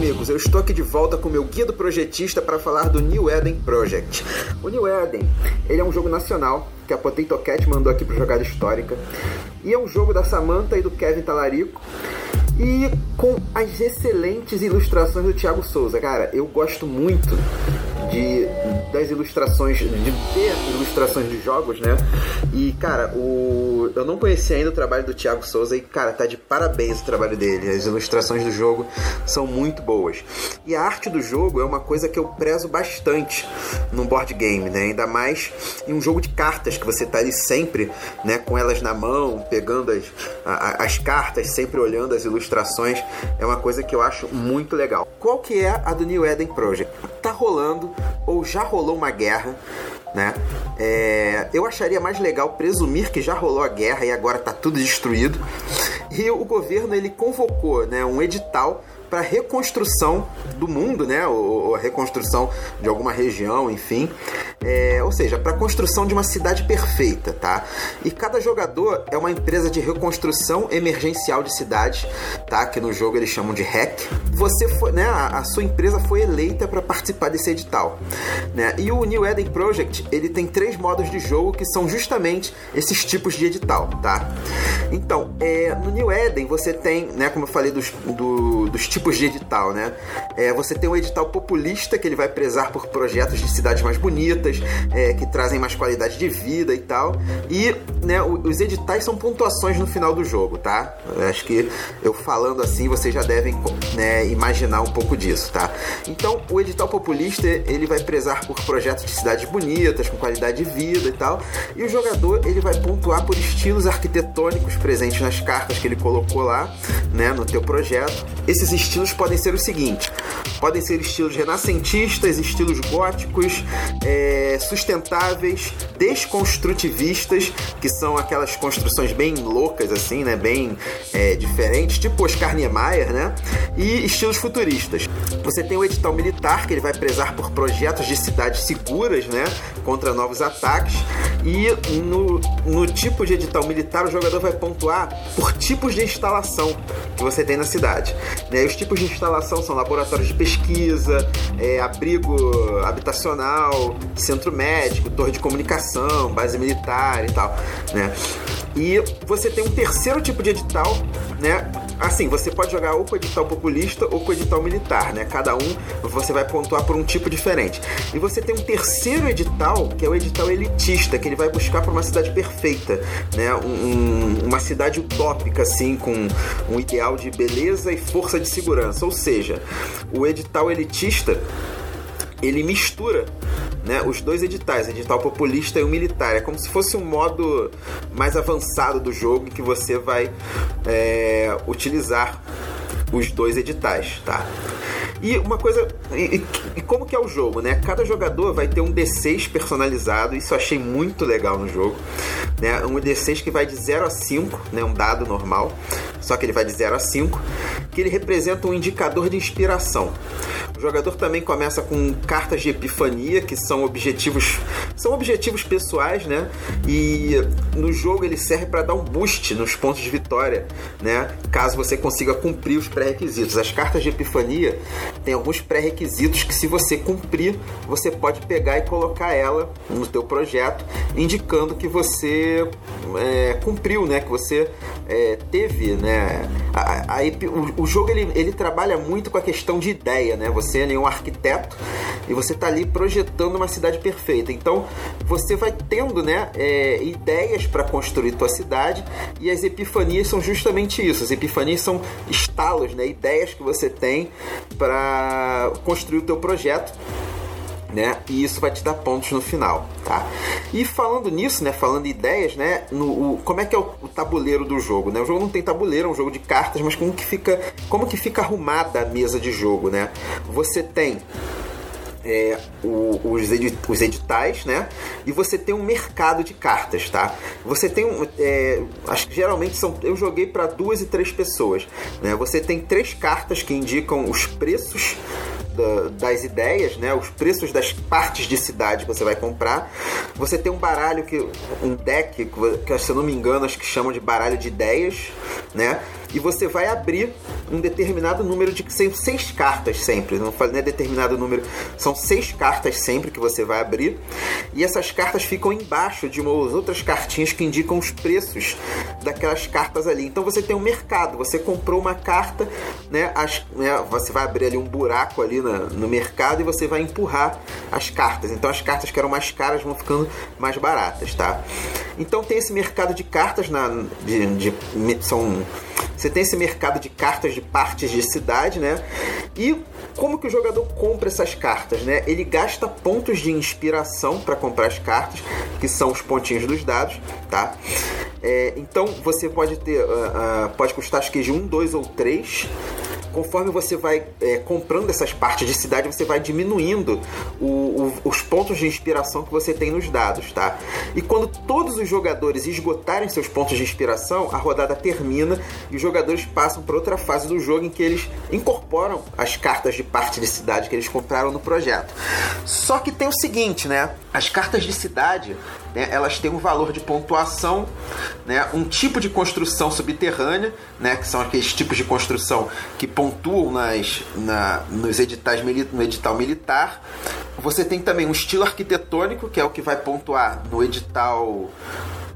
amigos, eu estou aqui de volta com meu guia do projetista para falar do New Eden Project. O New Eden, ele é um jogo nacional que a Potato Cat mandou aqui para jogada histórica e é um jogo da Samantha e do Kevin Talarico e com as excelentes ilustrações do Thiago Souza. Cara, eu gosto muito de das ilustrações, de ver ilustrações de jogos, né? E, cara, o eu não conhecia ainda o trabalho do Thiago Souza e, cara, tá de parabéns o trabalho dele. As ilustrações do jogo são muito boas. E a arte do jogo é uma coisa que eu prezo bastante num board game, né? Ainda mais em um jogo de cartas que você tá ali sempre, né, com elas na mão, pegando as, a, as cartas, sempre olhando as ilustrações. É uma coisa que eu acho muito legal. Qual que é a do New Eden Project? Tá rolando ou já rolou uma guerra, né? É, eu acharia mais legal presumir que já rolou a guerra e agora está tudo destruído. E o governo ele convocou, né, um edital para reconstrução do mundo, né? Ou, a reconstrução de alguma região, enfim. É, ou seja, para a construção de uma cidade perfeita, tá? E cada jogador é uma empresa de reconstrução emergencial de cidades, tá? Que no jogo eles chamam de REC. Você foi, né? A, a sua empresa foi eleita para participar desse edital, né? E o New Eden Project ele tem três modos de jogo que são justamente esses tipos de edital, tá? Então, é, no New Eden você tem, né? Como eu falei dos, do, dos tipos tipos de edital, né? É, você tem o edital populista, que ele vai prezar por projetos de cidades mais bonitas, é, que trazem mais qualidade de vida e tal. E né, os editais são pontuações no final do jogo, tá? Eu acho que eu falando assim, vocês já devem né, imaginar um pouco disso, tá? Então, o edital populista, ele vai prezar por projetos de cidades bonitas, com qualidade de vida e tal. E o jogador, ele vai pontuar por estilos arquitetônicos presentes nas cartas que ele colocou lá, né, no teu projeto. Esses estilos podem ser os seguintes: podem ser estilos renascentistas, estilos góticos, é, sustentáveis, desconstrutivistas, que são aquelas construções bem loucas, assim, né? Bem é, diferentes, tipo Oscar Niemeyer, né? E estilos futuristas. Você tem o edital militar, que ele vai prezar por projetos de cidades seguras, né? Contra novos ataques. E no, no tipo de edital militar, o jogador vai pontuar por tipos de instalação que você tem na cidade. Né? Os tipos de instalação são laboratórios de pesquisa, é, abrigo habitacional, centro médico, torre de comunicação, base militar e tal. Né? E você tem um terceiro tipo de edital, né? Assim, você pode jogar ou com edital populista ou com edital militar, né? Cada um você vai pontuar por um tipo diferente. E você tem um terceiro edital, que é o edital elitista, que ele vai buscar para uma cidade perfeita, né? Um, uma cidade utópica, assim, com um ideal de beleza e força de segurança. Ou seja, o edital elitista ele mistura né, os dois editais, o edital populista e o militar. É como se fosse um modo mais avançado do jogo em que você vai é, utilizar os dois editais, tá? E uma coisa. E, e, como que é o jogo, né? Cada jogador vai ter um D6 personalizado, isso eu achei muito legal no jogo. Né? Um D6 que vai de 0 a 5, né? um dado normal, só que ele vai de 0 a 5, que ele representa um indicador de inspiração. O jogador também começa com cartas de epifania, que são objetivos, são objetivos pessoais, né? E no jogo ele serve para dar um boost nos pontos de vitória, né? Caso você consiga cumprir os pré-requisitos. As cartas de epifania têm alguns pré-requisitos que se você cumprir, você pode pegar e colocar ela no teu projeto, indicando que você é, cumpriu, né? Que você é, teve, né? A, a, o, o, jogo ele, ele trabalha muito com a questão de ideia, né? Você é um arquiteto e você está ali projetando uma cidade perfeita. Então você vai tendo né, é, ideias para construir tua cidade e as epifanias são justamente isso. As epifanias são estalos, né, ideias que você tem para construir o teu projeto né? E isso vai te dar pontos no final, tá? E falando nisso, né? Falando em ideias, né? No, o, como é que é o, o, tabuleiro do jogo, né? O jogo não tem tabuleiro, é um jogo de cartas, mas como que fica, como que fica arrumada a mesa de jogo, né? Você tem é, o, os, edit, os, editais, né? E você tem um mercado de cartas, tá? Você tem um. É, acho que geralmente são. Eu joguei para duas e três pessoas, né? Você tem três cartas que indicam os preços das ideias, né? Os preços das partes de cidade que você vai comprar. Você tem um baralho que um deck que, se eu não me engano, acho que chamam de baralho de ideias, né? E você vai abrir um determinado número de são seis cartas sempre, não é determinado número, são seis cartas sempre que você vai abrir e essas cartas ficam embaixo de umas outras cartinhas que indicam os preços daquelas cartas ali. Então você tem um mercado, você comprou uma carta, né, as, né você vai abrir ali um buraco ali na, no mercado e você vai empurrar as cartas. Então as cartas que eram mais caras vão ficando mais baratas, tá? Então tem esse mercado de cartas na de, de são você tem esse mercado de cartas de partes de cidade, né? E como que o jogador compra essas cartas, né? Ele gasta pontos de inspiração para comprar as cartas, que são os pontinhos dos dados, tá? É, então você pode ter, uh, uh, pode custar acho que de um, dois ou três conforme você vai é, comprando essas partes de cidade, você vai diminuindo o, o, os pontos de inspiração que você tem nos dados, tá? E quando todos os jogadores esgotarem seus pontos de inspiração, a rodada termina e os jogadores passam para outra fase do jogo em que eles incorporam as cartas de parte de cidade que eles compraram no projeto. Só que tem o seguinte, né? As cartas de cidade né, elas têm um valor de pontuação, né, um tipo de construção subterrânea, né, que são aqueles tipos de construção que pontuam nas, na, nos editais no edital militar. Você tem também um estilo arquitetônico, que é o que vai pontuar no edital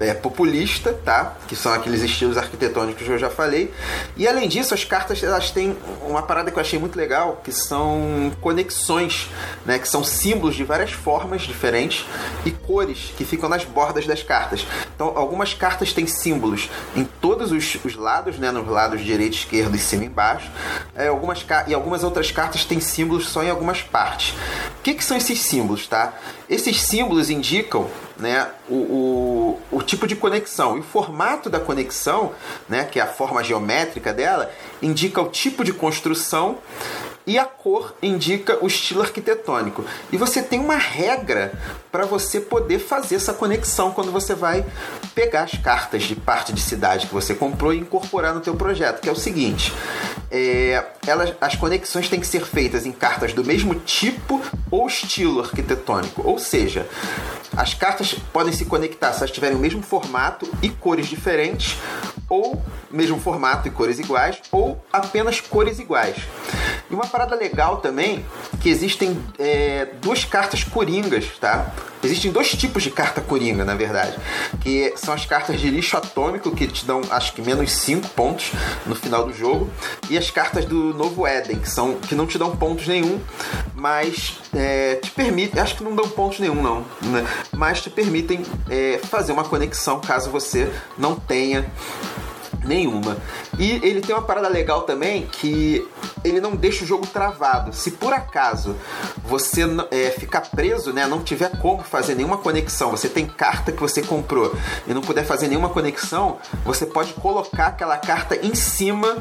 é, populista, tá? Que são aqueles estilos arquitetônicos que eu já falei. E além disso, as cartas elas têm uma parada que eu achei muito legal, que são conexões, né? Que são símbolos de várias formas diferentes e cores que ficam nas bordas das cartas. Então, algumas cartas têm símbolos em todos os, os lados, né? Nos lados direito, esquerdo e cima e embaixo. É, algumas e algumas outras cartas têm símbolos só em algumas partes. O que, que são esses símbolos, tá? Esses símbolos indicam né, o, o, o, tipo de conexão. E o formato da conexão, né, que é a forma geométrica dela, indica o tipo de construção e a cor indica o estilo arquitetônico. E você tem uma regra para você poder fazer essa conexão quando você vai pegar as cartas de parte de cidade que você comprou e incorporar no teu projeto, que é o seguinte: é, elas, as conexões têm que ser feitas em cartas do mesmo tipo ou estilo arquitetônico, ou seja, as cartas podem se conectar se elas tiverem o mesmo formato e cores diferentes, ou mesmo formato e cores iguais, ou apenas cores iguais. E uma parada legal também que existem é, duas cartas coringas, tá? Existem dois tipos de carta coringa, na verdade, que são as cartas de lixo atômico que te dão acho que menos 5 pontos no final do jogo, e as cartas do novo Éden, que são que não te dão pontos nenhum, mas é, te permitem, acho que não dão pontos nenhum não, né? mas te permitem é, fazer uma conexão caso você não tenha nenhuma. E ele tem uma parada legal também que ele não deixa o jogo travado. Se por acaso você é, ficar preso, né, não tiver como fazer nenhuma conexão, você tem carta que você comprou e não puder fazer nenhuma conexão, você pode colocar aquela carta em cima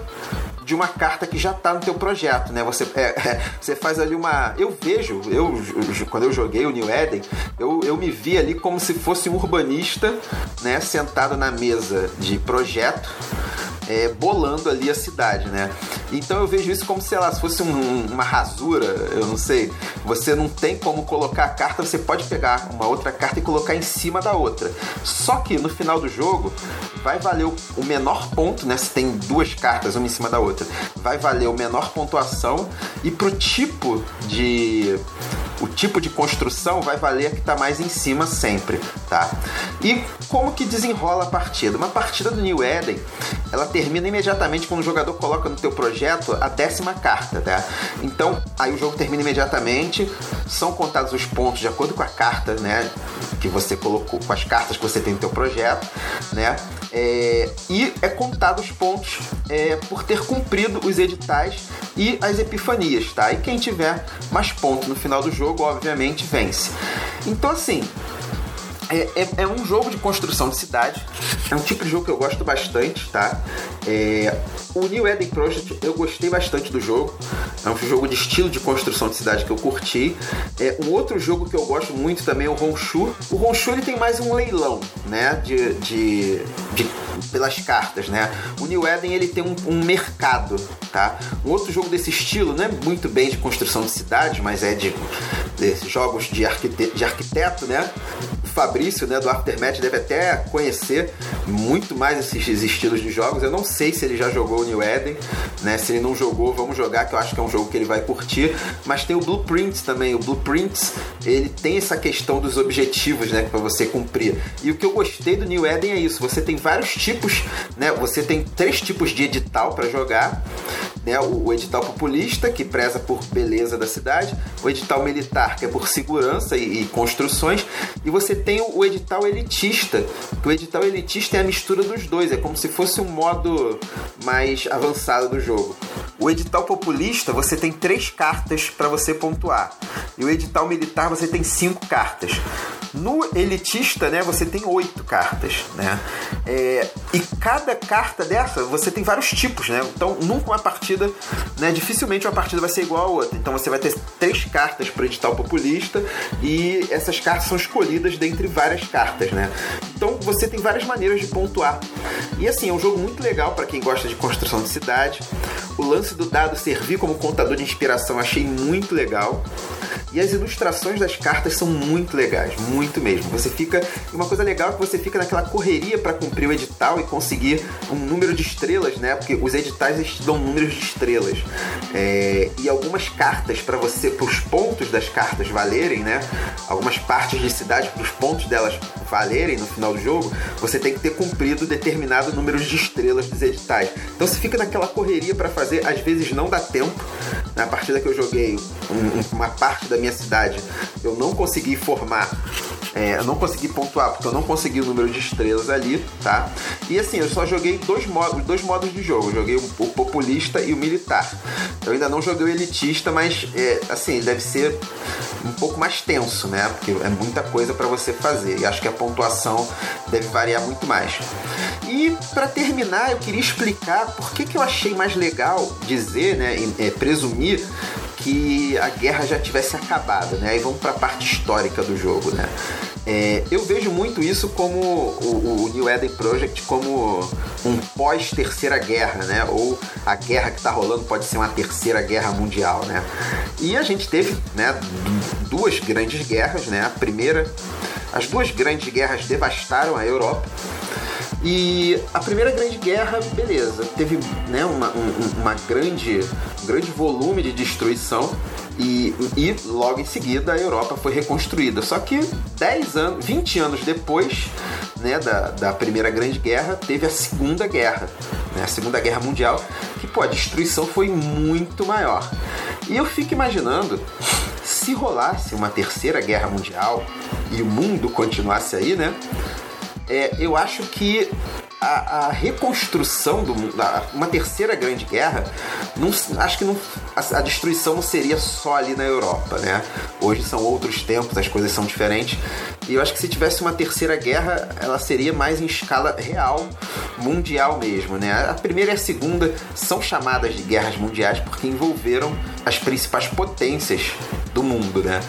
de uma carta que já está no teu projeto, né? Você, é, é, você faz ali uma... Eu vejo, eu, quando eu joguei o New Eden, eu, eu me vi ali como se fosse um urbanista, né? Sentado na mesa de projeto, é, bolando ali a cidade, né? Então eu vejo isso como, sei lá, se fosse um, uma rasura, eu não sei. Você não tem como colocar a carta, você pode pegar uma outra carta e colocar em cima da outra. Só que no final do jogo vai valer o menor ponto, né? Se tem duas cartas, uma em cima da outra, vai valer o menor pontuação e pro tipo de o tipo de construção vai valer a que está mais em cima sempre, tá? E como que desenrola a partida? Uma partida do New Eden, ela termina imediatamente quando o jogador coloca no teu projeto a décima carta, tá? Então, aí o jogo termina imediatamente, são contados os pontos de acordo com a carta, né, que você colocou, com as cartas que você tem no teu projeto, né? É, e é contado os pontos é, por ter cumprido os editais e as epifanias, tá? E quem tiver mais pontos no final do jogo, obviamente, vence. Então, assim, é, é, é, um jogo de construção de cidade. É um tipo de jogo que eu gosto bastante, tá? É, o New Eden Project eu gostei bastante do jogo. É um jogo de estilo de construção de cidade que eu curti. É, um outro jogo que eu gosto muito também é o Honshu. O Honshu ele tem mais um leilão, né? De, de, de pelas cartas, né? O New Eden ele tem um, um, mercado, tá? Um outro jogo desse estilo, não é muito bem de construção de cidade, mas é de, de jogos de, arquite de arquiteto, né? Fabrício, né, do Aftermath, deve até conhecer muito mais esses estilos de jogos. Eu não sei se ele já jogou o New Eden, né? Se ele não jogou, vamos jogar, que eu acho que é um jogo que ele vai curtir. Mas tem o Blueprints também. O Blueprints, ele tem essa questão dos objetivos, né, para você cumprir. E o que eu gostei do New Eden é isso. Você tem vários tipos, né? Você tem três tipos de edital para jogar. Né, o, edital populista, que preza por beleza da cidade, o edital militar, que é por segurança e, e construções, e você tem o, o, edital elitista, que o edital elitista é a mistura dos dois, é como se fosse um modo mais avançado do jogo. O edital populista, você tem três cartas para você pontuar, e o edital militar, você tem cinco cartas. No elitista, né, você tem oito cartas, né? É, e cada carta dessa, você tem vários tipos, né? Então, nunca uma partida, né, dificilmente uma partida vai ser igual a outra. Então, você vai ter três cartas para edital populista e essas cartas são escolhidas dentre várias cartas, né? Então, você tem várias maneiras de pontuar. E assim, é um jogo muito legal para quem gosta de construção de cidade. O lance do dado servir como contador de inspiração achei muito legal. E as ilustrações das cartas são muito legais, muito mesmo. Você fica. Uma coisa legal é que você fica naquela correria para cumprir o edital e conseguir um número de estrelas, né? Porque os editais eles dão números de estrelas. É... e algumas cartas para você, para os pontos das cartas valerem, né? Algumas partes de cidade, para os pontos delas valerem no final do jogo, você tem que ter cumprido determinado número de estrelas dos editais. Então você fica naquela correria para fazer, às vezes não dá tempo. Na partida que eu joguei, um, uma parte da da minha cidade, eu não consegui formar é, eu não consegui pontuar porque eu não consegui o número de estrelas ali, tá? E assim, eu só joguei dois modos, dois modos de jogo. Eu joguei o, populista e o militar. Eu ainda não joguei o elitista, mas é, assim, deve ser um pouco mais tenso, né? Porque é muita coisa para você fazer. E acho que a pontuação deve variar muito mais. E para terminar, eu queria explicar por que, que eu achei mais legal dizer, né, é, presumir que a guerra já tivesse acabado, né? Aí vamos para a parte histórica do jogo, né? É, eu vejo muito isso como o, o, New Eden Project como um pós terceira guerra, né? Ou a guerra que está rolando pode ser uma terceira guerra mundial, né? E a gente teve, né? Duas grandes guerras, né? A primeira, as duas grandes guerras devastaram a Europa e a Primeira Grande Guerra, beleza, teve né, uma, um, uma grande, um grande volume de destruição e, e logo em seguida a Europa foi reconstruída. Só que 10 anos, 20 anos depois né, da, da Primeira Grande Guerra, teve a Segunda Guerra, né, a Segunda Guerra Mundial, que pô, a destruição foi muito maior. E eu fico imaginando se rolasse uma terceira guerra mundial e o mundo continuasse aí, né? É, eu acho que a, a, reconstrução do uma terceira grande guerra, não, acho que não, a, a, destruição não seria só ali na Europa, né? Hoje são outros tempos, as coisas são diferentes. E eu acho que se tivesse uma terceira guerra, ela seria mais em escala real, mundial mesmo, né? A primeira e a segunda são chamadas de guerras mundiais porque envolveram as principais potências do mundo, né?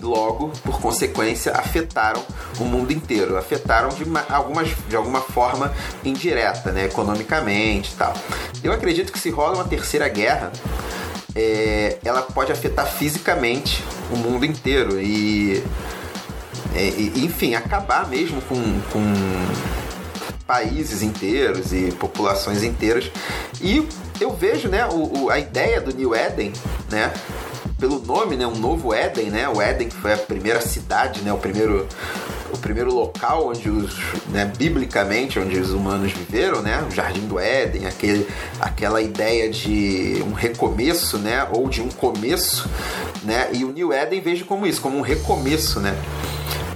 E logo, por consequência, afetaram o mundo inteiro. Afetaram de, algumas, de alguma forma indireta, né? economicamente e tal. Eu acredito que se rola uma terceira guerra, é, ela pode afetar fisicamente o mundo inteiro e, é, e enfim, acabar mesmo com, com países inteiros e populações inteiras. E eu vejo, né, o, o, a ideia do New Eden, né, pelo nome, né, um novo Éden, né? O Éden que foi a primeira cidade, né, o primeiro o primeiro local onde os, né, biblicamente, onde os humanos viveram, né, o Jardim do Éden, aquele, aquela ideia de um recomeço, né, ou de um começo, né, e o New Éden vejo como isso, como um recomeço, né.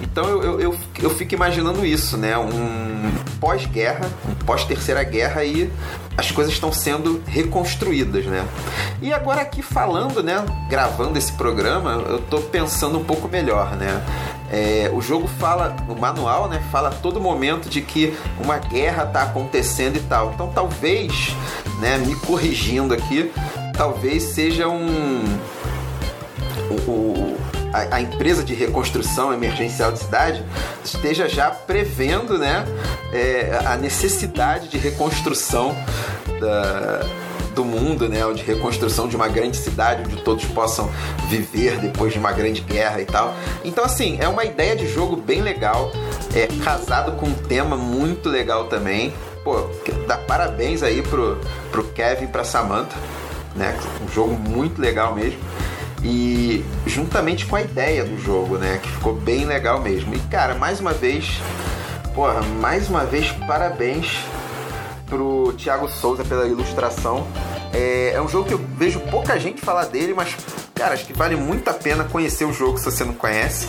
Então eu, eu, eu, eu fico imaginando isso, né, um pós-guerra, um pós-terceira guerra e as coisas estão sendo reconstruídas, né? E agora aqui falando, né, gravando esse programa, eu tô pensando um pouco melhor, né? É, o jogo fala, o manual, né, fala a todo momento de que uma guerra tá acontecendo e tal. Então talvez, né, me corrigindo aqui, talvez seja um a, empresa de reconstrução emergencial de cidade esteja já prevendo né, é, a necessidade de reconstrução da, do mundo, né? Ou de reconstrução de uma grande cidade onde todos possam viver depois de uma grande guerra e tal. Então, assim, é uma ideia de jogo bem legal, é casado com um tema muito legal também. Pô, dá parabéns aí pro, pro Kevin e pra Samantha, né? Um jogo muito legal mesmo. E juntamente com a ideia do jogo, né? Que ficou bem legal mesmo. E cara, mais uma vez, porra, mais uma vez, parabéns pro Thiago Souza pela ilustração. É, é, um jogo que eu vejo pouca gente falar dele, mas, cara, acho que vale muito a pena conhecer o jogo se você não conhece.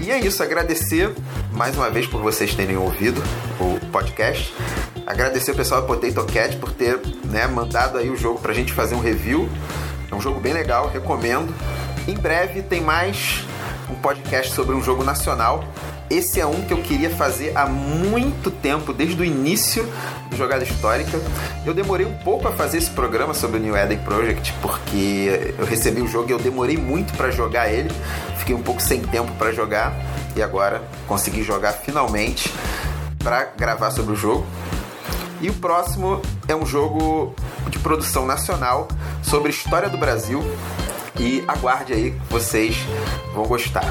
E é isso, agradecer mais uma vez por vocês terem ouvido o podcast. Agradecer o pessoal da Potato Cat por ter né, mandado aí o jogo pra gente fazer um review. É um jogo bem legal, recomendo. Em breve tem mais um podcast sobre um jogo nacional. Esse é um que eu queria fazer há muito tempo, desde o início do Jogada Histórica. Eu demorei um pouco a fazer esse programa sobre o New Eden Project, porque eu recebi o jogo e eu demorei muito para jogar ele. Fiquei um pouco sem tempo para jogar e agora consegui jogar finalmente para gravar sobre o jogo. E o próximo é um jogo de produção nacional sobre história do Brasil. E aguarde aí, vocês vão gostar.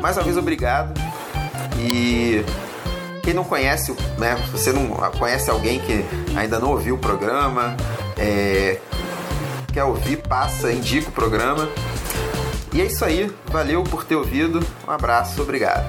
Mais uma vez, obrigado. E quem não conhece, né? Você não conhece alguém que ainda não ouviu o programa, é, quer ouvir, passa, indica o programa. E é isso aí. Valeu por ter ouvido. Um abraço, obrigado.